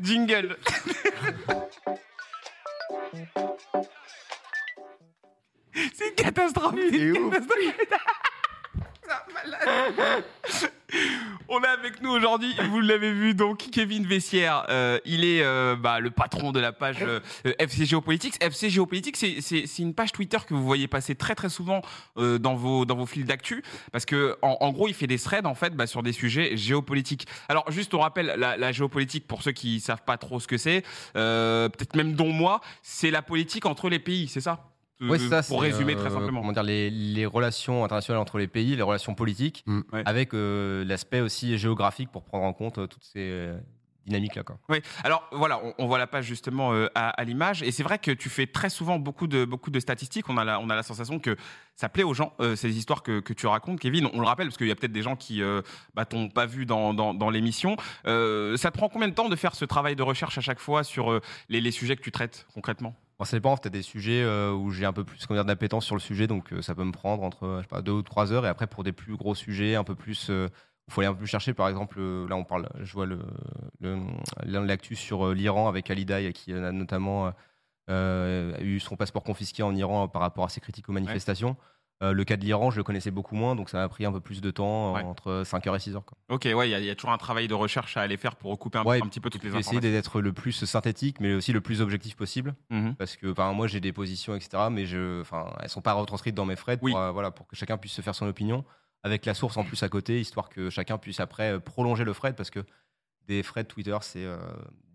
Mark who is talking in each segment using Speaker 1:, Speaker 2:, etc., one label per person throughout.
Speaker 1: Jingle. C'est une catastrophe. On est avec nous aujourd'hui, vous l'avez vu donc, Kevin Vessière. Euh, il est euh, bah, le patron de la page euh, FC Géopolitiques. FC Géopolitiques, c'est- une page Twitter que vous voyez passer très très souvent euh, dans vos dans vos fils d'actu, parce que en, gros, il fait des threads en fait bah, sur des sujets géopolitiques. Alors juste, on rappelle la, la géopolitique pour ceux qui savent pas trop ce que c'est, euh, peut-être même dont moi, c'est la politique entre les pays, c'est ça?
Speaker 2: Ça,
Speaker 1: Pour résumer
Speaker 2: euh,
Speaker 1: très simplement.
Speaker 2: Comment dire, les, les relations internationales entre les pays, les relations politiques,
Speaker 3: Mm.
Speaker 2: Avec euh, l'aspect aussi géographique pour prendre en compte euh, toutes ces euh, dynamiques-là. quoi.
Speaker 1: Oui, alors voilà, on, on voit la page justement euh, à, à l'image, et c'est vrai que tu fais très souvent beaucoup de, beaucoup de statistiques. On a la, on a la sensation que ça plaît aux gens, euh, ces histoires que, que tu racontes, Kevin. On le rappelle, parce qu'il y a peut-être des gens qui euh, bah, t'ont pas vu dans, dans, dans l'émission. Euh, ça te prend combien de temps de faire ce travail de recherche à chaque fois sur euh, les, les sujets que tu traites concrètement?
Speaker 2: Bon, ça dépend, as des sujets euh, où j'ai un peu plus dire, d'appétence sur le sujet, donc euh, ça peut me prendre entre euh, je sais pas, deux ou trois heures. Et après, pour des plus gros sujets, un peu plus. euh, il faut aller un peu plus chercher, par exemple, là on parle, je vois le, le, l'actu sur l'Iran avec Alidaï qui a notamment eu son passeport confisqué en Iran par rapport à ses critiques aux manifestations. Euh, le cas de l'Iran, je le connaissais beaucoup moins, donc ça m'a pris un peu plus de temps,
Speaker 1: Ouais.
Speaker 2: entre 5h et 6h. Quoi.
Speaker 1: Ok, ouais, il y, a- il y a toujours un travail de recherche à aller faire pour recouper un,
Speaker 2: Ouais,
Speaker 1: un petit peu toutes les informations.
Speaker 2: d'être le plus synthétique, mais aussi le plus objectif possible.
Speaker 1: Mhm.
Speaker 2: Parce que moi j'ai des positions, etc. Mais je, elles sont pas retranscrites dans mes threads pour, euh, voilà, pour que chacun puisse se faire son opinion, avec la source en plus à côté, histoire que chacun puisse après euh, prolonger le thread, parce que des threads Twitter, c'est euh,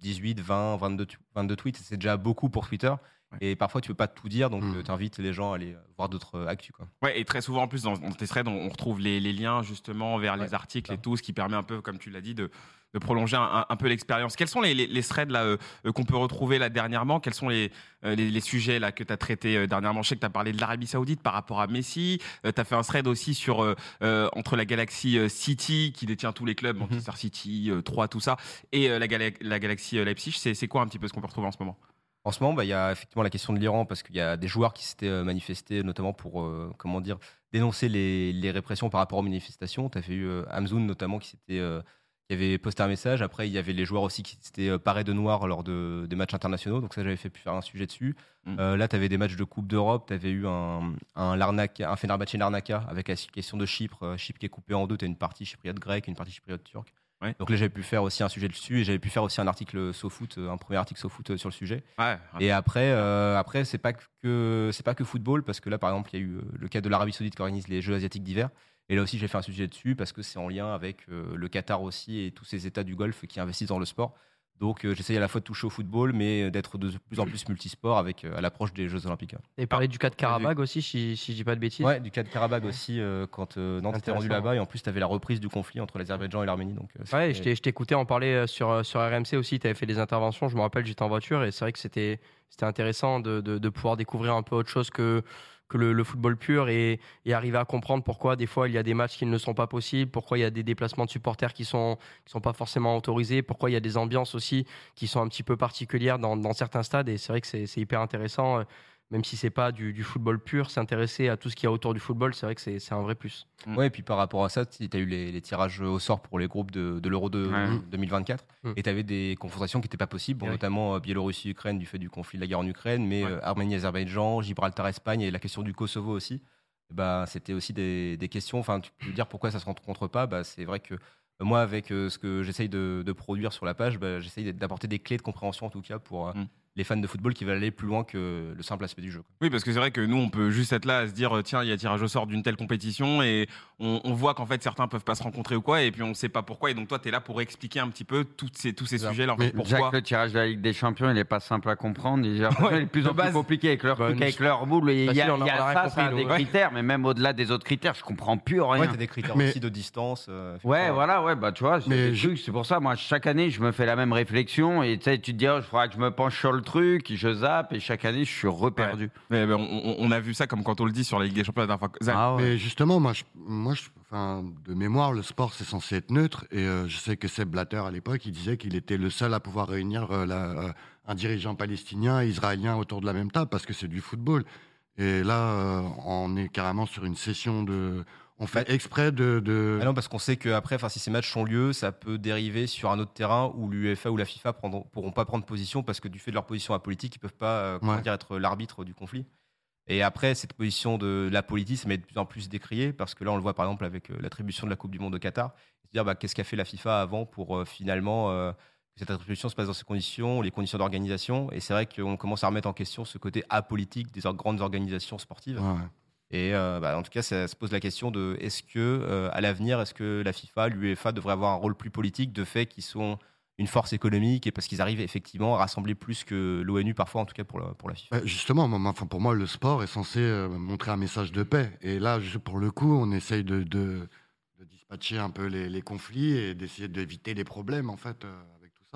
Speaker 2: 18, 20, 22, tu- 22 tweets, c'est déjà beaucoup pour Twitter.
Speaker 1: Ouais.
Speaker 2: Et parfois tu peux pas tout dire, donc
Speaker 3: Mm.
Speaker 2: tu invites les gens à aller euh, voir d'autres euh, actus. Quoi.
Speaker 1: Ouais, et très souvent en plus dans, dans tes threads, on, on retrouve les, les liens justement vers les articles et tout, ce qui permet un peu, comme tu l'as dit, de, de prolonger un, peu l'expérience. Quels sont les, les, les threads là euh, euh, qu'on peut retrouver là dernièrement? Quels sont les, euh, les, les sujets là que tu as traités euh, dernièrement? Je sais que tu as parlé de l'Arabie Saoudite par rapport à Messi. tu as fait un thread aussi sur euh, euh, entre la galaxie euh, City qui détient tous les clubs, Manchester City, euh, 3, tout ça, et euh, la, gala- la galaxie euh, Leipzig. C'est quoi un petit peu ce qu'on peut retrouver en ce moment?
Speaker 2: En ce moment, bah, il y a effectivement la question de l'Iran parce qu'il y a des joueurs qui s'étaient euh, manifestés, notamment pour euh, comment dire dénoncer les, les répressions par rapport aux manifestations. Tu as fait eu euh, Hamzoun notamment qui s'était euh, qui avait posté un message. Après, il y avait les joueurs aussi qui s'étaient parés de noir lors de, des matchs internationaux. Donc ça, j'avais fait faire un sujet dessus.
Speaker 1: Mm.
Speaker 2: Là, tu avais des matchs de Coupe d'Europe. Tu avais eu un, un, Larnaca, un Fenerbahçe Larnaca avec la question de Chypre. Chypre qui est coupé en deux. Tu as une partie chypriote grecque et une partie chypriote turque.
Speaker 1: Ouais.
Speaker 2: Donc là, j'avais pu faire aussi un sujet dessus et j'avais pu faire aussi un article SoFoot, euh, un premier article SoFoot euh, sur le sujet.
Speaker 1: Ouais,
Speaker 2: Et après, euh, après c'est pas que c'est pas que football parce que là, par exemple, il y a eu le cas de l'Arabie Saoudite qui organise les Jeux asiatiques d'hiver. Et là aussi, j'ai fait un sujet dessus parce que c'est en lien avec euh, le Qatar aussi et tous ces États du Golfe qui investissent dans le sport. Donc, euh, j'essaye à la fois de toucher au football, mais d'être de plus en plus multisport avec euh, à l'approche des Jeux Olympiques.
Speaker 4: Et parler du cas de Karabakh aussi, si, si je dis pas de bêtises.
Speaker 2: Ouais, du cas de Karabakh aussi, euh, quand euh, Nantes était rendu là-bas et en plus, tu avais la reprise du conflit entre l'Azerbaïdjan et l'Arménie. Donc, euh,
Speaker 4: Ouais, je t'ai- je t'écoutais en parler euh, sur, euh, sur RMC aussi. Tu avais fait des interventions. Je me rappelle, j'étais en voiture et c'est vrai que c'était c'était intéressant de, de, de pouvoir découvrir un peu autre chose que, que le, football pur et, arriver à comprendre pourquoi des fois il y a des matchs qui ne sont pas possibles, pourquoi il y a des déplacements de supporters qui sont, qui sont pas forcément autorisés, pourquoi il y a des ambiances aussi qui sont un petit peu particulières dans, dans certains stades. Et c'est vrai que c'est hyper intéressant. Même si c'est pas du, du football pur, s'intéresser à tout ce qu'il y a autour du football, c'est vrai que c'est un vrai plus.
Speaker 2: Ouais, et puis par rapport à ça, tu as eu les, les tirages au sort pour les groupes de, de l'Euro de-
Speaker 1: Ouais.
Speaker 2: 2024.
Speaker 4: Mm.
Speaker 2: Et tu avais des confrontations qui n'étaient pas possibles, bon,
Speaker 4: Eh oui.
Speaker 2: notamment euh, Biélorussie-Ukraine du fait du conflit de la guerre en Ukraine, mais
Speaker 1: Ouais.
Speaker 2: euh, Arménie-Azerbaïdjan, Gibraltar-Espagne et la question du Kosovo aussi. Bah, C'était aussi des, des questions. Enfin, tu peux dire pourquoi ça se rencontre pas. Bah, C'est vrai que euh, moi, avec euh, ce que j'essaye de, de produire sur la page, bah, j'essaye d'apporter des clés de compréhension en tout cas pour euh,
Speaker 1: Mm.
Speaker 2: Les fans de football qui veulent aller plus loin que le simple aspect du jeu. quoi.
Speaker 1: Oui, parce que c'est vrai que nous, on peut juste être là à se dire, euh, tiens, il y a tirage au sort d'une telle compétition et on, on voit qu'en fait, certains peuvent pas se rencontrer ou quoi, et puis on sait pas pourquoi. Et donc, toi, tu es là pour expliquer un petit peu toutes ces, tous ces sujets-là. en
Speaker 3: Mais
Speaker 1: fait,
Speaker 5: Déjà
Speaker 1: pourquoi
Speaker 5: que le tirage de la Ligue des Champions, il n'est pas simple à comprendre. Il est de plus en plus compliqué avec leur
Speaker 4: Bah,
Speaker 5: truc,
Speaker 4: nous-
Speaker 5: avec leur boule. Il y a, y ça, a des
Speaker 4: Ouais.
Speaker 5: critères, mais même au-delà des autres critères, je comprends plus rien.
Speaker 2: Ouais, tu as des critères
Speaker 3: Mais-
Speaker 2: aussi de distance. euh,
Speaker 5: Ouais, voilà, ouais, bah tu vois, c'est
Speaker 3: je-
Speaker 5: pour ça, moi, chaque année, je me fais la même réflexion et tu sais, tu te dis, oh, il faudra que je me penche sur le truc, je zappe et chaque année, je suis reperdu.
Speaker 1: Mais, ben, on, a vu ça comme quand on le dit sur la Ligue des Champions la dernière fois.
Speaker 5: Ah ouais.
Speaker 3: Mais justement, moi, je, moi je, enfin, de mémoire, le sport, c'est censé être neutre. Et euh, je sais que Seb Blatter, à l'époque, il disait qu'il était le seul à pouvoir réunir euh, la- euh, un dirigeant palestinien et israélien autour de la même table parce que c'est du football. Et là, euh, on est carrément sur une session de. On fait exprès de. de...
Speaker 2: Ah non, parce qu'on sait qu'après, si ces matchs ont lieu, ça peut dériver sur un autre terrain où l'UEFA ou la FIFA ne pourront pas prendre position parce que du fait de leur position apolitique, ils ne peuvent pas euh,
Speaker 3: Ouais.
Speaker 2: dire, être l'arbitre du conflit. Et après, cette position de la politisme est de plus en plus décriée parce que là, on le voit par exemple avec euh, l'attribution de la Coupe du Monde au Qatar. C'est-à-dire, bah, qu'est-ce qu'a fait la FIFA avant pour euh, finalement euh, que cette attribution se passe dans ces conditions, les conditions d'organisation. Et c'est vrai qu'on commence à remettre en question ce côté apolitique des grandes organisations sportives.
Speaker 3: Ouais.
Speaker 2: Et euh, bah, en tout cas, ça se pose la question de est-ce que euh, à l'avenir, est-ce que la FIFA, l'UEFA devraient avoir un rôle plus politique de fait qu'ils sont une force économique et parce qu'ils arrivent effectivement à rassembler plus que l'ONU parfois, en tout cas pour la, pour la FIFA?
Speaker 3: Ouais, justement, enfin, pour moi, le sport est censé euh, montrer un message de paix. Et là, pour le coup, on essaye de, dispatcher un peu les, les conflits et d'essayer d'éviter les problèmes, en fait,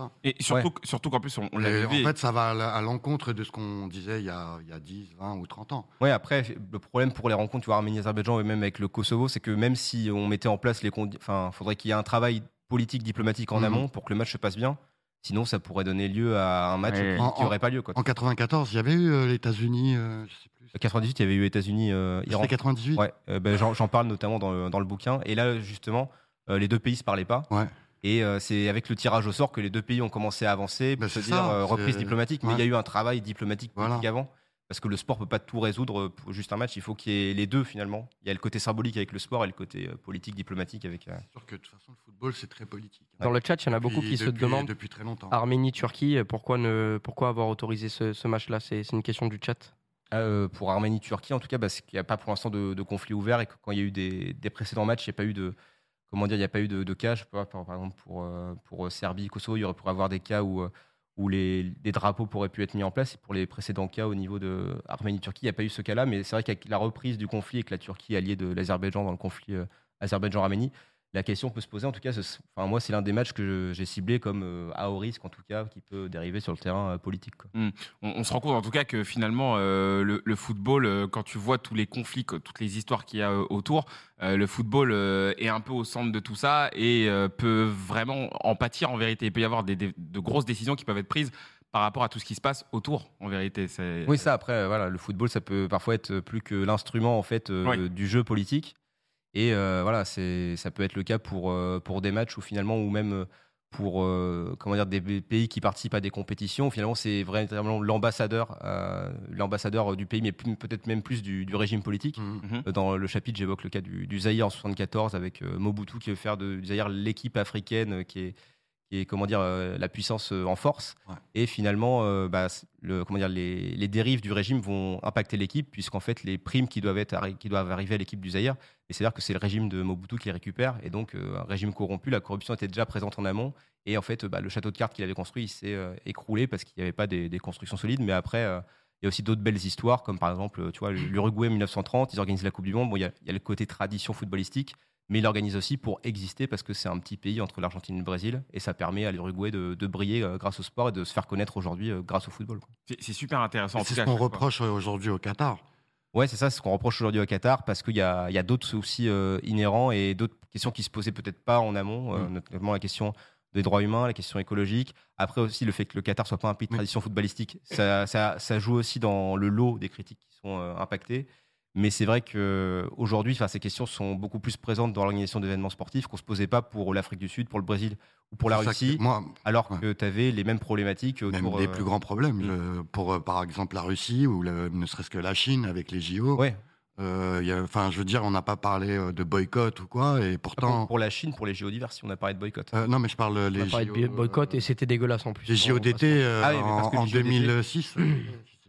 Speaker 3: ça.
Speaker 1: Et surtout, surtout qu'en plus, on, on
Speaker 3: en fait, ça va à l'encontre de ce qu'on disait il y, a, il y a 10, 20 ou 30 ans.
Speaker 2: Ouais, après, le problème pour les rencontres, tu vois, Arménie-Azerbaïdjan et même avec le Kosovo, c'est que même si on mettait en place les conditions, enfin, faudrait qu'il y ait un travail politique, diplomatique en
Speaker 3: Mhm.
Speaker 2: amont pour que le match se passe bien. Sinon, ça pourrait donner lieu à un match
Speaker 5: Ouais.
Speaker 2: qui n'aurait pas lieu. Quoi.
Speaker 3: En 94, il y avait eu euh, les États-Unis, euh, je sais plus.
Speaker 2: En 98, il y avait eu États-Unis, euh, Iran.
Speaker 3: C'était 98
Speaker 2: Ouais, euh, ben, j'en j'en parle notamment dans le, dans le bouquin. Et là, justement, euh, les deux pays se parlaient pas.
Speaker 3: Ouais.
Speaker 2: Et euh, c'est avec le tirage au sort que les deux pays ont commencé à avancer,
Speaker 3: Ben,
Speaker 2: pour se
Speaker 3: c'est
Speaker 2: dire
Speaker 3: ça,
Speaker 2: euh, reprise diplomatique. Mais il y a eu un travail diplomatique
Speaker 3: Voilà.
Speaker 2: avant. Parce que le sport peut pas tout résoudre euh, pour juste un match. Il faut qu'il y ait les deux finalement. Il y a le côté symbolique avec le sport et le côté politique, diplomatique avec. euh,
Speaker 3: C'est sûr que de toute façon, le football, c'est très politique. hein.
Speaker 4: Dans le chat, il y en a beaucoup
Speaker 3: Depuis-
Speaker 4: qui se demandent
Speaker 3: Depuis très longtemps.
Speaker 4: Arménie-Turquie, pourquoi, ne, pourquoi avoir autorisé ce, ce match-là? C'est c'est une question du chat.
Speaker 2: Euh, pour Arménie-Turquie, en tout cas, parce qu'il n'y a pas pour l'instant de, de conflit ouvert et que quand il y a eu des, des précédents matchs, il n'y a pas eu de comment dire, il n'y a pas eu de, cas. Je pas, par, par exemple pour euh, pour euh, Serbie, Kosovo, il y aurait pu avoir des cas où euh, où les, drapeaux pourraient pu être mis en place. Et pour les précédents cas au niveau de Arménie-Turquie, il n'y a pas eu ce cas-là. Mais c'est vrai qu'avec la reprise du conflit et que la Turquie alliée de l'Azerbaïdjan dans le conflit Azerbaïdjan-Arménie, la question peut se poser. En tout cas, enfin, moi, c'est l'un des matchs que j'ai ciblé comme euh, à haut risque, en tout cas, qui peut dériver sur le terrain euh, politique. quoi.
Speaker 1: on, on se rend compte en tout cas que finalement euh, le, le football, quand tu vois tous les conflits, toutes les histoires qu'il y a autour, le football est un peu au centre de tout ça et peut vraiment en pâtir en vérité. Il peut y avoir des, des- de grosses décisions qui peuvent être prises par rapport à tout ce qui se passe autour en vérité.
Speaker 2: Oui, ça après, voilà, le football, ça peut parfois être plus que l'instrument en fait du jeu politique. Et euh, voilà, c'est, ça peut être le cas pour euh, pour des matchs ou finalement ou même euh, pour euh, comment dire des pays qui participent à des compétitions. Finalement, c'est vraiment l'ambassadeur, euh, l'ambassadeur du pays, mais plus- peut-être même plus du, du régime politique.
Speaker 3: Mhm.
Speaker 2: Euh, Dans le chapitre, j'évoque le cas du, du Zaïre en 74 avec euh, Mobutu qui veut faire de, du Zaïre l'équipe africaine qui est, qui est comment dire euh, la puissance euh, en force.
Speaker 3: Ouais.
Speaker 2: Et finalement, euh, bah, le, comment dire, les, les dérives du régime vont impacter l'équipe puisqu'en fait les primes qui doivent être qui doivent arriver à l'équipe du Zaïre, et c'est à dire que c'est le régime de Mobutu qui les récupère et donc un régime corrompu. La corruption était déjà présente en amont et en fait bah, le château de cartes qu'il avait construit s'est écroulé parce qu'il n'y avait pas des, des constructions solides. Mais après il y a aussi d'autres belles histoires, comme par exemple, tu vois, l'Uruguay 1930, ils organisent la Coupe du Monde. Bon, il y a, il y a le côté tradition footballistique, mais ils l'organisent aussi pour exister parce que c'est un petit pays entre l'Argentine et le Brésil et ça permet à l'Uruguay de, de briller euh, grâce au sport et de se faire connaître aujourd'hui euh, grâce au football.
Speaker 1: C'est super intéressant.
Speaker 3: C'est ce qu'on reproche aujourd'hui au Qatar.
Speaker 2: Ouais, c'est ça, c'est ce qu'on reproche aujourd'hui au Qatar parce qu'il y a, il y a d'autres soucis euh, inhérents et d'autres questions qui se posaient peut-être pas en amont, euh,
Speaker 3: Mm.
Speaker 2: notamment la question des droits humains, la question écologique. Après aussi le fait que le Qatar soit pas un pays de
Speaker 3: Oui.
Speaker 2: tradition footballistique, ça, ça, ça joue aussi dans le lot des critiques qui sont euh, impactées. Mais c'est vrai que aujourd'hui, enfin, ces questions sont beaucoup plus présentes dans l'organisation d'événements sportifs qu'on se posait pas pour l'Afrique du Sud, pour le Brésil ou pour la Russie,
Speaker 3: que- moi,
Speaker 2: alors
Speaker 3: ouais.
Speaker 2: que tu avais les mêmes problématiques
Speaker 3: même
Speaker 2: autour.
Speaker 3: les
Speaker 2: euh,
Speaker 3: plus grands problèmes. Je- pour, euh, par exemple, la Russie ou le- ne serait-ce que la Chine avec les JO.
Speaker 2: Ouais,
Speaker 3: Euh, Enfin, je veux dire, on n'a pas parlé euh, de boycott ou quoi, et
Speaker 2: pour,
Speaker 3: pourtant.
Speaker 2: pour la Chine, pour les JO d'hiver, si on a parlé de boycott.
Speaker 3: Euh, non, mais je parle euh,
Speaker 4: On
Speaker 3: les
Speaker 4: a parlé
Speaker 3: JO,
Speaker 4: de boycott
Speaker 3: euh,
Speaker 4: et c'était dégueulasse en plus.
Speaker 3: Les JO d'été euh,
Speaker 2: Ah oui,
Speaker 3: en,
Speaker 2: les
Speaker 3: en
Speaker 2: JO d'été-
Speaker 3: 2006.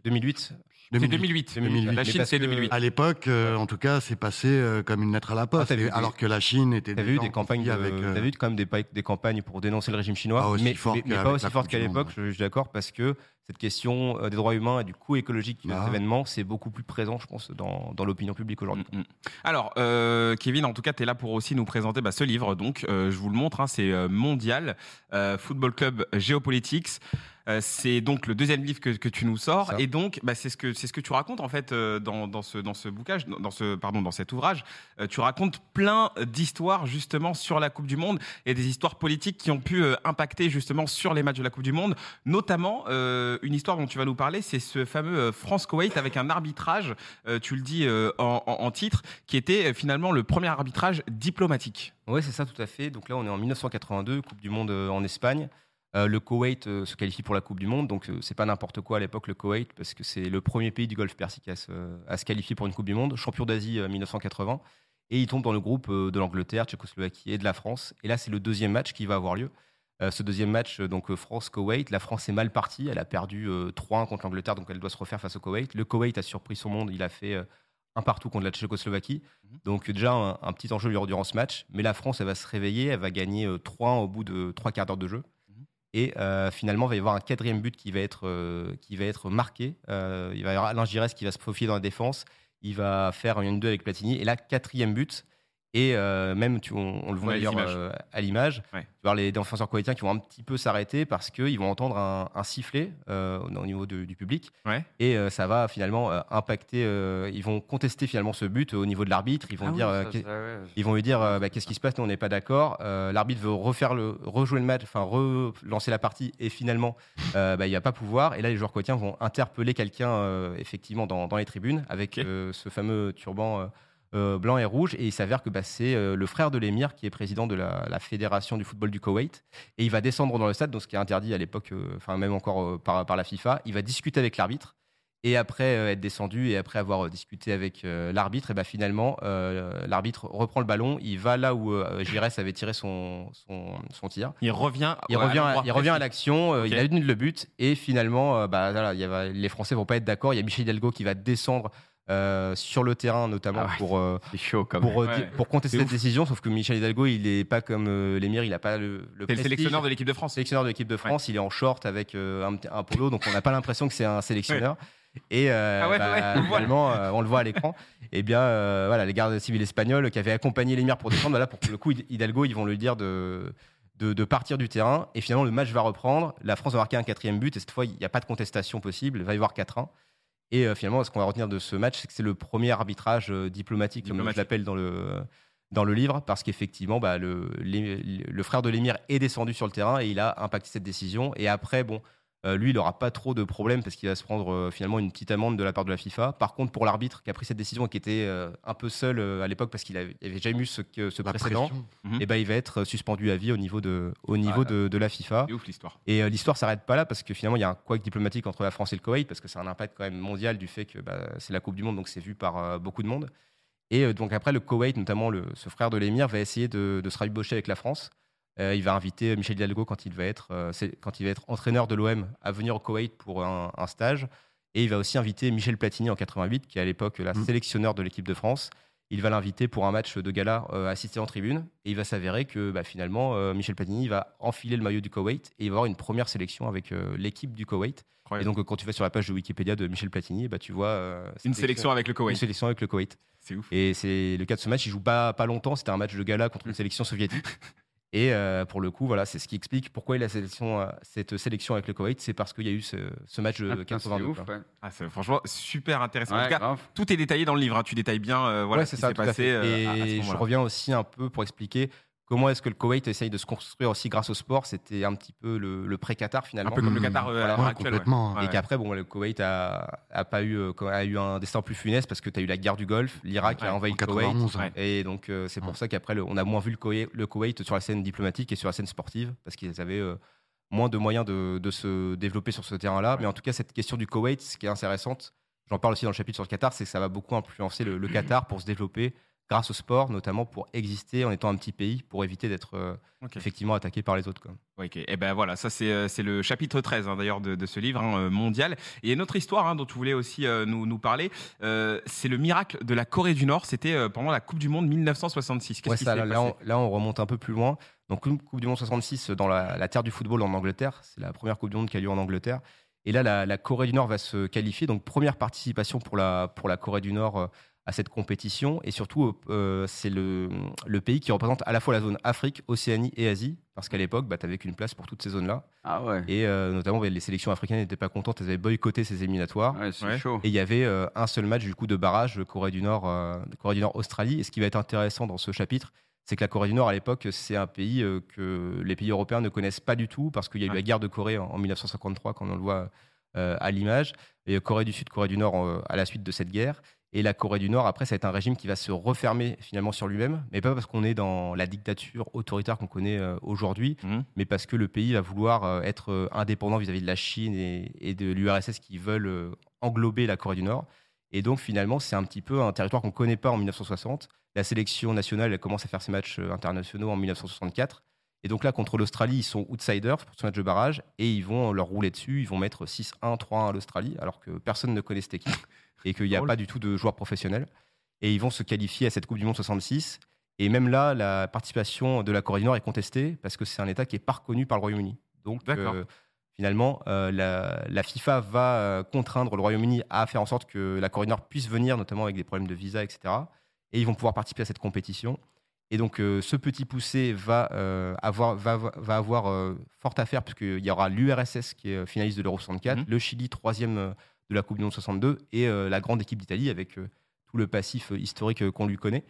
Speaker 2: 2008,
Speaker 1: C'est
Speaker 3: 2008.
Speaker 1: 2008.
Speaker 2: 2008.
Speaker 1: La Chine, c'est
Speaker 2: que-
Speaker 1: 2008.
Speaker 3: À l'époque, euh, en tout cas, c'est passé euh, comme une lettre à la
Speaker 2: Ah,
Speaker 3: poste,
Speaker 2: vu des-
Speaker 3: alors que la Chine était
Speaker 2: T'avais eu des campagnes, de,
Speaker 3: avec. euh,
Speaker 2: eu quand même des, des campagnes pour dénoncer le régime chinois,
Speaker 3: Pas aussi
Speaker 2: mais,
Speaker 3: fort
Speaker 2: mais- mais pas aussi forte qu'à l'époque. Je, je suis d'accord parce que cette question euh, des droits humains et du coût écologique de
Speaker 3: Bah.
Speaker 2: ces événements, c'est beaucoup plus présent, je pense, dans, dans l'opinion publique aujourd'hui.
Speaker 1: Mm, mm. Alors, euh, Kevin, en tout cas, tu es là pour aussi nous présenter bah, ce livre. Donc, euh, je vous le montre, hein, c'est Mondial, euh, Football Club Géopolitics. Euh, c'est donc le deuxième livre que, que tu nous sors.
Speaker 2: Ça.
Speaker 1: Et donc, bah, c'est ce, que- c'est ce que tu racontes en fait euh, dans, dans ce, dans ce dans, ce, pardon, dans cet ouvrage. Euh, tu racontes plein d'histoires justement sur la Coupe du Monde et des histoires politiques qui ont pu impacter justement sur les matchs de la Coupe du Monde. Notamment, une histoire dont tu vas nous parler, c'est ce fameux euh, France-Koweït avec un arbitrage, tu le dis en, en- en titre, qui était finalement le premier arbitrage diplomatique.
Speaker 2: Oui, c'est ça, tout à fait. Donc là, on est en 1982, Coupe du Monde en Espagne. Euh, le Koweït euh, se qualifie pour la Coupe du Monde, donc euh, c'est pas n'importe quoi à l'époque le Koweït, parce que c'est le premier pays du Golfe Persique à se, à se qualifier pour une Coupe du Monde, champion d'Asie euh, 1980, et il tombe dans le groupe de l'Angleterre, Tchécoslovaquie et de la France. Et là, c'est le deuxième match qui va avoir lieu. Ce deuxième match, donc France-Koweït, la France est mal partie, elle a perdu euh, 3-1 contre l'Angleterre, donc elle doit se refaire face au Koweït. Le Koweït a surpris son monde, il a fait un partout contre la Tchécoslovaquie.
Speaker 1: Mhm.
Speaker 2: Donc déjà un, un petit enjeu durant- ce match, mais la France elle va se réveiller, elle va gagner euh, 3 au bout de trois quarts d'heure de jeu. Et euh, finalement, il va y avoir un quatrième but qui va être, euh, qui va être marqué. Euh, il va y avoir Alain Giresse qui va se profiler dans la défense. Il va faire une 2 avec Platini. Et là, quatrième but. Et euh, même, tu, on, on le voit d'ailleurs euh, à l'image,
Speaker 1: Ouais.
Speaker 2: tu vas voir les défenseurs koweïtiens qui vont un petit peu s'arrêter parce qu'ils vont entendre un, un sifflet euh, au niveau de- du public.
Speaker 1: Ouais.
Speaker 2: Et euh, ça va finalement euh, impacter. euh, ils vont contester finalement ce but au niveau de l'arbitre. Ils vont
Speaker 1: Ah oui,
Speaker 2: dire. euh,
Speaker 5: Ça,
Speaker 2: qu'est-
Speaker 5: ça, ouais.
Speaker 2: ils vont lui dire euh, bah, qu'est-ce qui se passe, nous on n'est pas d'accord. Euh, L'arbitre veut refaire le, rejouer le match, enfin relancer la partie et finalement euh, bah, il va pas pouvoir. Et là les joueurs quotidiens vont interpeller quelqu'un euh, effectivement dans, dans les tribunes avec euh, ce fameux turban blanc et rouge et il s'avère que bah, c'est euh, le frère de l'émir qui est président de la, la fédération du football du Koweït et il va descendre dans le stade, donc ce qui est interdit à l'époque, euh, enfin même encore euh, par, par la FIFA. Il va discuter avec l'arbitre. Et après euh, être descendu et après avoir euh, discuté avec euh, l'arbitre, et ben finalement, euh, l'arbitre reprend le ballon, il va là où euh, Giresse avait tiré son, son, son tir.
Speaker 1: Il revient,
Speaker 2: Il
Speaker 1: ouais,
Speaker 2: revient, à, il revient à l'action, euh, il annule le but et finalement, euh, bah, voilà, il y les Français vont pas être d'accord. Il y a Michel Hidalgo qui va descendre euh, sur le terrain, notamment
Speaker 5: Ah ouais.
Speaker 2: pour, euh,
Speaker 5: chaud quand
Speaker 2: pour,
Speaker 1: Ouais.
Speaker 2: di- pour contester cette décision. Sauf que Michel Hidalgo, il est pas comme euh, l'émir, il a pas le, le
Speaker 1: C'est le sélectionneur de l'équipe de France.
Speaker 2: sélectionneur de l'équipe de France, il est en short avec euh, un, un polo, donc on n'a pas l'impression que c'est un sélectionneur. Et
Speaker 1: Ah ouais,
Speaker 2: bah, finalement, on le voit à l'écran. Et bien, euh, voilà, les gardes civils espagnols qui avaient accompagné l'émir pour descendre, voilà, pour le coup, Hidalgo, ils vont lui dire de, de, de partir du terrain. Et finalement, le match va reprendre. La France va marquer un quatrième but. Et cette fois, il n'y a pas de contestation possible. Il va y avoir 4-1. Et euh, finalement, ce qu'on va retenir de ce match, c'est que c'est le premier arbitrage euh, diplomatique, comme je l'appelle dans le, dans le livre, parce qu'effectivement, bah, le, le frère de l'émir est descendu sur le terrain et il a impacté cette décision. Et après, bon, euh, lui, il n'aura pas trop de problèmes parce qu'il va se prendre euh, finalement une petite amende de la part de la FIFA. Par contre, pour l'arbitre qui a pris cette décision et qui était euh, un peu seul à l'époque parce qu'il avait, il avait jamais eu ce, ce précédent,
Speaker 3: pression.
Speaker 1: Mhm.
Speaker 2: et ben, il va être suspendu à vie au niveau de, au niveau
Speaker 1: Ah,
Speaker 2: de, de la FIFA.
Speaker 1: C'est ouf l'histoire.
Speaker 2: Et l'histoire s'arrête pas là parce que finalement il y a un couac diplomatique entre la France et le Koweït parce que c'est un impact quand même mondial du fait que bah, c'est la Coupe du Monde donc c'est vu par beaucoup de monde. Et donc après le Koweït, notamment le, ce frère de l'émir, va essayer de, de se rabibocher avec la France. Euh, il va inviter Michel Hidalgo quand il va être, euh, quand il va être entraîneur de l'OM à venir au Koweït pour un, un stage. Et il va aussi inviter Michel Platini en 88, qui est à l'époque la
Speaker 3: Mm.
Speaker 2: sélectionneur de l'équipe de France. Il va l'inviter pour un match de gala euh, assisté en tribune. Et il va s'avérer que bah, finalement, euh, Michel Platini va enfiler le maillot du Koweït et il va avoir une première sélection avec l'équipe du Koweït. Et donc, quand tu vas sur la page de Wikipédia de Michel Platini, bah, tu vois
Speaker 1: Une sélection avec le
Speaker 2: une
Speaker 1: Koweït.
Speaker 2: sélection avec le Koweït.
Speaker 1: C'est ouf.
Speaker 2: Et c'est le cas de ce match. Il joue pas, pas longtemps. C'était un match de gala contre une sélection soviétique. Et euh, pour le coup, voilà, c'est ce qui explique pourquoi il a sélection, euh, cette sélection avec le Koweït. C'est parce qu'il y a eu ce, ce match de
Speaker 5: Ah, putain, c'est
Speaker 2: 82.
Speaker 5: ouf, ouais.
Speaker 1: Ah, c'est franchement super intéressant. en tout cas,
Speaker 5: grave.
Speaker 1: tout est détaillé dans le livre. hein. Tu détailles bien euh, voilà,
Speaker 2: Ouais,
Speaker 1: ce qui
Speaker 2: ça,
Speaker 1: s'est passé
Speaker 2: fait.
Speaker 1: à- à ce
Speaker 2: Et je reviens aussi un peu pour expliquer comment est-ce que le Koweït essaye de se construire aussi grâce au sport? C'était un petit peu le, le pré-Qatar
Speaker 1: Un
Speaker 2: finalement.
Speaker 1: peu comme le. Qatar euh,
Speaker 2: Voilà.
Speaker 3: Ouais, complètement.
Speaker 1: Ouais,
Speaker 2: Et qu'après, bon, le Koweït a, a pas eu, euh, a eu un destin plus funeste parce que tu as eu la guerre du Golfe, l'Irak
Speaker 1: Ouais,
Speaker 2: a envahi
Speaker 3: En
Speaker 2: le Koweït.
Speaker 3: 91.
Speaker 1: Ouais.
Speaker 2: Et donc, euh, c'est pour
Speaker 3: Ouais.
Speaker 2: ça qu'après, on a moins vu le Koweït, le Koweït sur la scène diplomatique et sur la scène sportive parce qu'ils avaient euh, moins de moyens de, de se développer sur ce terrain-là. Mais en tout cas, cette question du Koweït, ce qui est intéressante, j'en parle aussi dans le chapitre sur le Qatar, c'est que ça va beaucoup influencer le, le Qatar pour se développer grâce au sport, notamment pour exister en étant un petit pays, pour éviter d'être euh, effectivement attaqué par les autres. Quoi.
Speaker 1: Ok, et ben voilà, ça c'est euh, c'est le chapitre 13 hein, d'ailleurs de, de ce livre hein, euh, mondial. Et une autre histoire hein, dont tu voulais aussi euh, nous, nous parler, euh, c'est le miracle de la Corée du Nord, c'était pendant la Coupe du Monde 1966. Qu'est-ce
Speaker 2: Ouais,
Speaker 1: qui
Speaker 2: ça,
Speaker 1: s'est
Speaker 2: là, là,
Speaker 1: passé?
Speaker 2: on, là, on remonte un peu plus loin. Donc, Coupe Coupe du Monde 66 dans la, la terre du football en Angleterre. C'est la première Coupe du Monde qui a lieu en Angleterre. Et là, la, la Corée du Nord va se qualifier. Donc, première participation pour la, pour la Corée du Nord à cette compétition. Et surtout, euh, c'est le, le pays qui représente à la fois la zone Afrique, Océanie et Asie. Parce qu'à l'époque, bah, tu n'avais qu'une place pour toutes ces zones-là.
Speaker 5: Ah ouais.
Speaker 2: Et euh, notamment, bah, les sélections africaines n'étaient pas contentes, elles avaient boycotté ces éliminatoires.
Speaker 5: Ouais, c'est
Speaker 1: Ouais.
Speaker 5: chaud.
Speaker 2: Et il y avait euh, un seul match du coup de barrage Corée du Nord, euh, Corée du Nord Australie. Et ce qui va être intéressant dans ce chapitre, c'est que la Corée du Nord à l'époque, c'est un pays euh, que les pays européens ne connaissent pas du tout parce qu'il y a eu
Speaker 1: Ouais.
Speaker 2: la guerre de Corée en, en 1953, comme on le voit euh, à l'image. Et Corée du Sud, Corée du Nord euh, à la suite de cette guerre. Et la Corée du Nord, après, ça va être un régime qui va se refermer finalement sur lui-même, mais pas parce qu'on est dans la dictature autoritaire qu'on connaît euh, aujourd'hui,
Speaker 1: Mhm.
Speaker 2: mais parce que le pays va vouloir euh, être euh, indépendant vis-à-vis de la Chine et, et de l'URSS qui veulent englober la Corée du Nord. Et donc finalement, c'est un petit peu un territoire qu'on ne connaît pas en 1960. La sélection nationale elle commence à faire ses matchs internationaux en 1964. Et donc là, contre l'Australie, ils sont outsiders pour ce match de barrage et ils vont leur rouler dessus. Ils vont mettre 6-1, 3-1 à l'Australie, alors que personne ne connaît cette équipe et qu'il n'y a pas du tout de joueurs professionnels. Et ils vont se qualifier à cette Coupe du Monde 66. Et même là, la participation de la Corée du Nord est contestée parce que c'est un État qui n'est pas reconnu par le Royaume-Uni. Donc, euh, finalement, euh, la, la FIFA va euh, contraindre le Royaume-Uni à faire en sorte que la Corée du Nord puisse venir, notamment avec des problèmes de visa, etc. Et ils vont pouvoir participer à cette compétition. Et donc, euh, ce petit poussé va euh, avoir, va, va avoir euh, fort à faire, puisqu'il y aura l'URSS qui est finaliste de l'Euro 64,
Speaker 1: Mhm.
Speaker 2: le Chili, troisième de la Coupe du Monde 62, et la grande équipe d'Italie avec tout le passif historique qu'on lui connaît.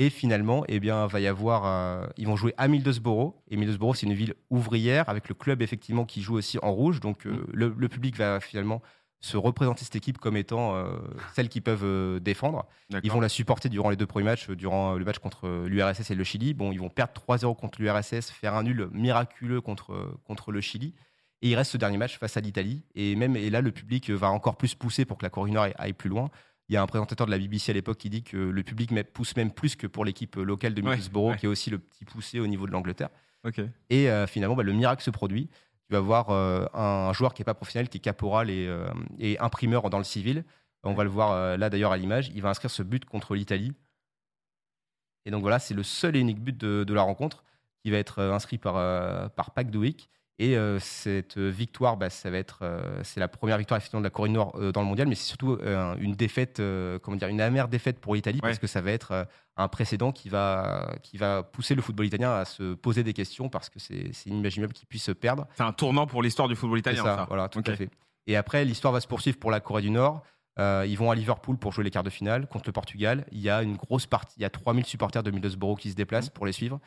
Speaker 2: Et finalement, eh bien, va y avoir, ils vont jouer à Middlesbrough. Et Middlesbrough, c'est une ville ouvrière avec le club effectivement qui joue aussi en rouge. Donc le, le public va finalement se représenter cette équipe comme étant euh, celle qu'ils peuvent euh, défendre. Ils vont la supporter durant les deux premiers matchs, euh, durant le match contre l'URSS et le Chili. Bon, ils vont perdre 3-0 contre l'URSS, faire un nul miraculeux contre, contre le Chili. Et il reste ce dernier match face à l'Italie. Et même et là, le public va encore plus pousser pour que la Corée du Nord aille- plus loin. Il y a un présentateur de la BBC à l'époque qui dit que le public pousse même plus que pour l'équipe locale de Middlesbrough,
Speaker 1: ouais.
Speaker 2: qui est aussi le petit poussé au niveau de l'Angleterre. Et euh, finalement, bah, le miracle se produit. Tu vas voir euh, un joueur qui n'est pas professionnel, qui est caporal et, euh, et imprimeur dans le civil. On va le voir euh, là d'ailleurs à l'image. Il va inscrire ce but contre l'Italie. Et donc voilà, c'est le seul et unique but de, la rencontre qui va être inscrit par, par Pac. Et euh, cette victoire, bah, ça va être, euh, c'est la première victoire effectivement de la Corée du Nord euh, dans le mondial, mais c'est surtout euh, une défaite, euh, comment dire, une amère défaite pour l'Italie parce que ça va être euh, un précédent qui va, qui va pousser le football italien à se poser des questions parce que c'est inimaginable qu'il puisse se perdre.
Speaker 1: C'est un tournant pour l'histoire du football italien,
Speaker 2: ça,
Speaker 1: ça.
Speaker 2: voilà, tout à fait. Et après, l'histoire va se poursuivre pour la Corée du Nord. Euh, ils vont à Liverpool pour jouer les quarts de finale contre le Portugal. Il y a une grosse partie, il y a 3000 supporters de Middlesbrough qui se déplacent pour les suivre.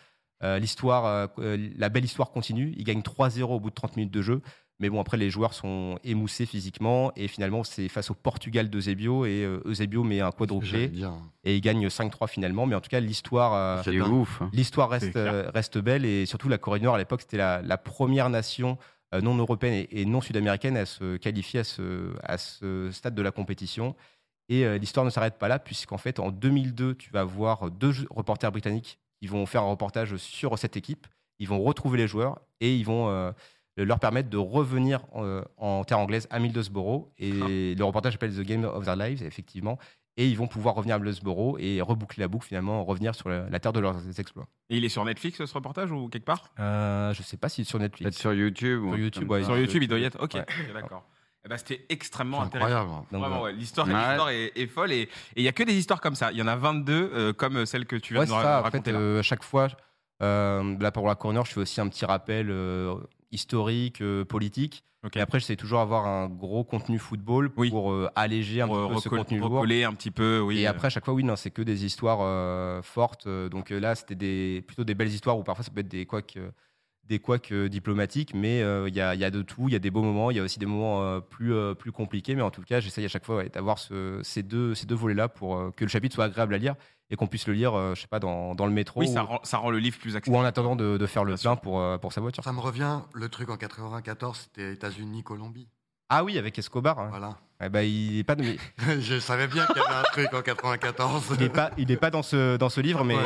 Speaker 2: Euh, l'histoire, euh, euh, la belle histoire continue. Ils gagnent 3-0 au bout de 30 minutes de jeu. Mais bon, après, les joueurs sont émoussés physiquement. Et finalement, c'est face au Portugal d'Eusebio. Et euh, Eusebio met un quadruplé. Et ils gagnent 5-3 finalement. Mais en tout cas, l'histoire. euh,
Speaker 5: ouf. hein.
Speaker 2: L'histoire reste, euh, belle et surtout la Corée du Nord à l'époque c'était la, la première nation euh, non européenne et, et non sud-américaine à se qualifier à ce, à ce stade de la compétition. Et euh, l'histoire ne s'arrête pas là puisqu'en fait en 2002 tu vas voir deux reporters britanniques qui vont faire un reportage sur cette équipe. Ils vont retrouver les joueurs et ils vont euh, leur permettre de revenir euh, en terre anglaise à Middlesbrough. Et le reportage s'appelle The Game of Their Lives effectivement. Et ils vont pouvoir revenir à Middlesbrough et reboucler la boucle finalement, revenir sur la, la terre de leurs exploits.
Speaker 1: Et il est sur Netflix, ce reportage, ou quelque part?
Speaker 2: Euh, je sais pas si sur
Speaker 5: Peut-être
Speaker 2: Netflix.
Speaker 5: sur YouTube. ou
Speaker 2: Sur YouTube, ouais,
Speaker 1: Sur. YouTube, il doit y être. Ok,
Speaker 2: Ouais.
Speaker 1: ok, d'accord. Eh ben, C'était extrêmement intéressant.
Speaker 2: Donc,
Speaker 1: Vraiment, ouais. L'histoire
Speaker 5: Ouais.
Speaker 1: l'histoire est, est folle et il y a que des histoires comme ça. Il y en a 22 euh, comme celle que tu viens
Speaker 2: Ouais,
Speaker 1: de
Speaker 2: c'est
Speaker 1: nous
Speaker 2: ça.
Speaker 1: ra-
Speaker 2: En fait,
Speaker 1: raconter là.
Speaker 2: euh, à chaque fois, euh, là pour la corner, je fais aussi un petit rappel euh, historique, euh, politique.
Speaker 1: Ok.
Speaker 2: Et après, j'essaie toujours d'avoir un gros contenu football pour
Speaker 1: Oui.
Speaker 2: euh, alléger un
Speaker 1: Pour,
Speaker 2: petit peu ce contenu lourd.
Speaker 1: recoller un petit peu, oui.
Speaker 2: Et après, à chaque fois, oui, non, c'est que des histoires euh, fortes. Euh, Donc euh, là, c'était des, plutôt des belles histoires où parfois ça peut être des couacs, euh, des couacs euh, diplomatiques, mais euh, il y, a, il y a de tout. Il y a des beaux moments, il y a aussi des moments euh, plus, euh, plus compliqués. Mais en tout cas, j'essaye à chaque fois ouais, d'avoir ce- ces deux, ces deux volets-là pour euh, que le chapitre soit agréable à lire et qu'on puisse le lire, euh, je sais pas, dans, dans le métro
Speaker 1: oui,
Speaker 2: ou,
Speaker 1: ça rend, ça rend le livre plus
Speaker 2: ou
Speaker 1: accessible.
Speaker 2: en attendant de, de faire le plein pour, euh, pour sa voiture.
Speaker 3: Ça me revient, le truc en 94, c'était États-Unis-Colombie.
Speaker 2: Ah oui, avec Escobar. hein.
Speaker 3: Voilà.
Speaker 2: Eh ben, il n'est pas, mais
Speaker 3: Je savais bien qu'il y avait un truc en 94.
Speaker 2: il est pas, il est pas dans, ce, dans ce livre, mais,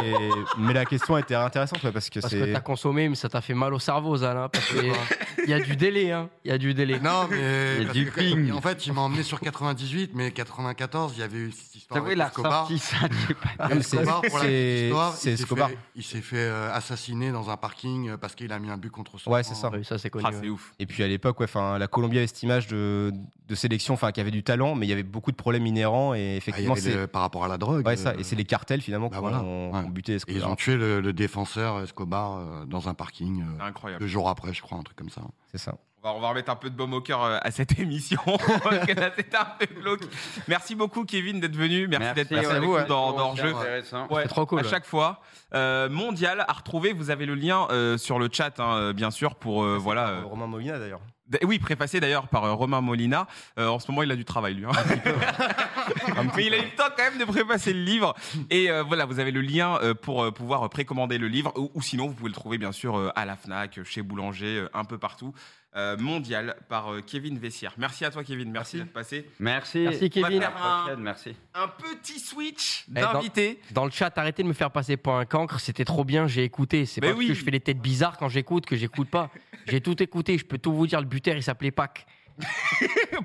Speaker 2: mais la question était intéressante ouais, parce que
Speaker 4: Parce que
Speaker 2: c'est.
Speaker 4: t'as consommé, mais ça t'a fait mal au cerveau, Zal. hein, parce qu'il y a du délai, hein. Il y a du délai.
Speaker 3: Non, mais.
Speaker 5: Il y a du ping.
Speaker 3: En fait, il m'a emmené sur 98, mais 94, il y avait eu cette histoire.
Speaker 5: T'as vu, il a
Speaker 3: Escobar.
Speaker 5: ressorti ça.
Speaker 3: pour la histoire, il s'est fait- euh, assassiner dans un parking euh, parce qu'il a mis un but contre son
Speaker 2: Ouais, c'est ça.
Speaker 4: Ça c'est connu.
Speaker 1: Ah,
Speaker 4: ouais.
Speaker 1: c'est ouf.
Speaker 2: Et puis à l'époque, ouais, la Colombie avait cette image de, de sélection, enfin qui avait du talent, mais il y avait beaucoup de problèmes inhérents et
Speaker 3: Ah,
Speaker 2: effectivement c'est
Speaker 3: par rapport à la drogue.
Speaker 2: ouais, ça,
Speaker 3: euh,
Speaker 2: et c'est les cartels finalement
Speaker 3: bah
Speaker 2: qui
Speaker 3: voilà,
Speaker 2: ont,
Speaker 3: ouais.
Speaker 2: qui ont buté
Speaker 3: et
Speaker 2: Escobar.
Speaker 3: ils ont tué le, le défenseur Escobar euh, dans un parking euh,
Speaker 1: Incroyable.
Speaker 3: deux jours après, je crois, un truc comme ça.
Speaker 2: C'est ça.
Speaker 1: On va, remettre un peu de baume au cœur à cette émission. c'était un peu glauque. Merci beaucoup, Kevin, d'être venu. Merci, d'être passé avec nous
Speaker 5: ouais.
Speaker 1: dans, dans jeu.
Speaker 5: intéressant.
Speaker 1: Ouais,
Speaker 4: C'est trop cool,
Speaker 1: À
Speaker 4: ouais.
Speaker 1: chaque fois. Euh, mondial à retrouver. Vous avez le lien euh, sur le chat, hein, bien sûr, pour euh, voilà. euh,
Speaker 2: Romain Molina d'ailleurs.
Speaker 1: Oui, préfacé d'ailleurs par euh, Romain Molina. Euh, en ce moment, il a du travail, lui. hein. Mais il a eu le temps quand même de préfacer le livre. Et euh, voilà, vous avez le lien pour pouvoir précommander le livre. Ou, ou sinon, vous pouvez le trouver, bien sûr, à la Fnac, chez Boulanger, un peu partout. Euh, mondial par euh, Kevin Vessière. Merci à toi, Kevin. Merci, d'être passé.
Speaker 5: Merci.
Speaker 4: Merci, Kevin.
Speaker 1: Un-
Speaker 5: Merci.
Speaker 1: Un petit switch
Speaker 4: Eh, dans-
Speaker 1: d'invités.
Speaker 4: Dans le chat, arrêtez de me faire passer pour un cancre. C'était trop bien, j'ai écouté. C'est parce
Speaker 1: oui.
Speaker 4: que je fais des têtes bizarres quand j'écoute que j'écoute pas. J'ai tout écouté. Je peux tout vous dire. Le buteur, il s'appelait Pac.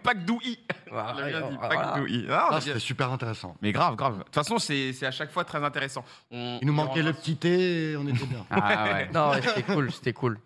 Speaker 1: Pack Douy.
Speaker 4: Voilà.
Speaker 1: Ah,
Speaker 3: Ah, c'était super intéressant.
Speaker 1: Mais grave, grave. De toute façon, c'est c'est à chaque fois très intéressant. On-
Speaker 3: Il nous
Speaker 1: on
Speaker 3: manquait le petit thé et on était bien.
Speaker 5: Ah ouais.
Speaker 4: Non, ouais, c'était cool, c'était cool.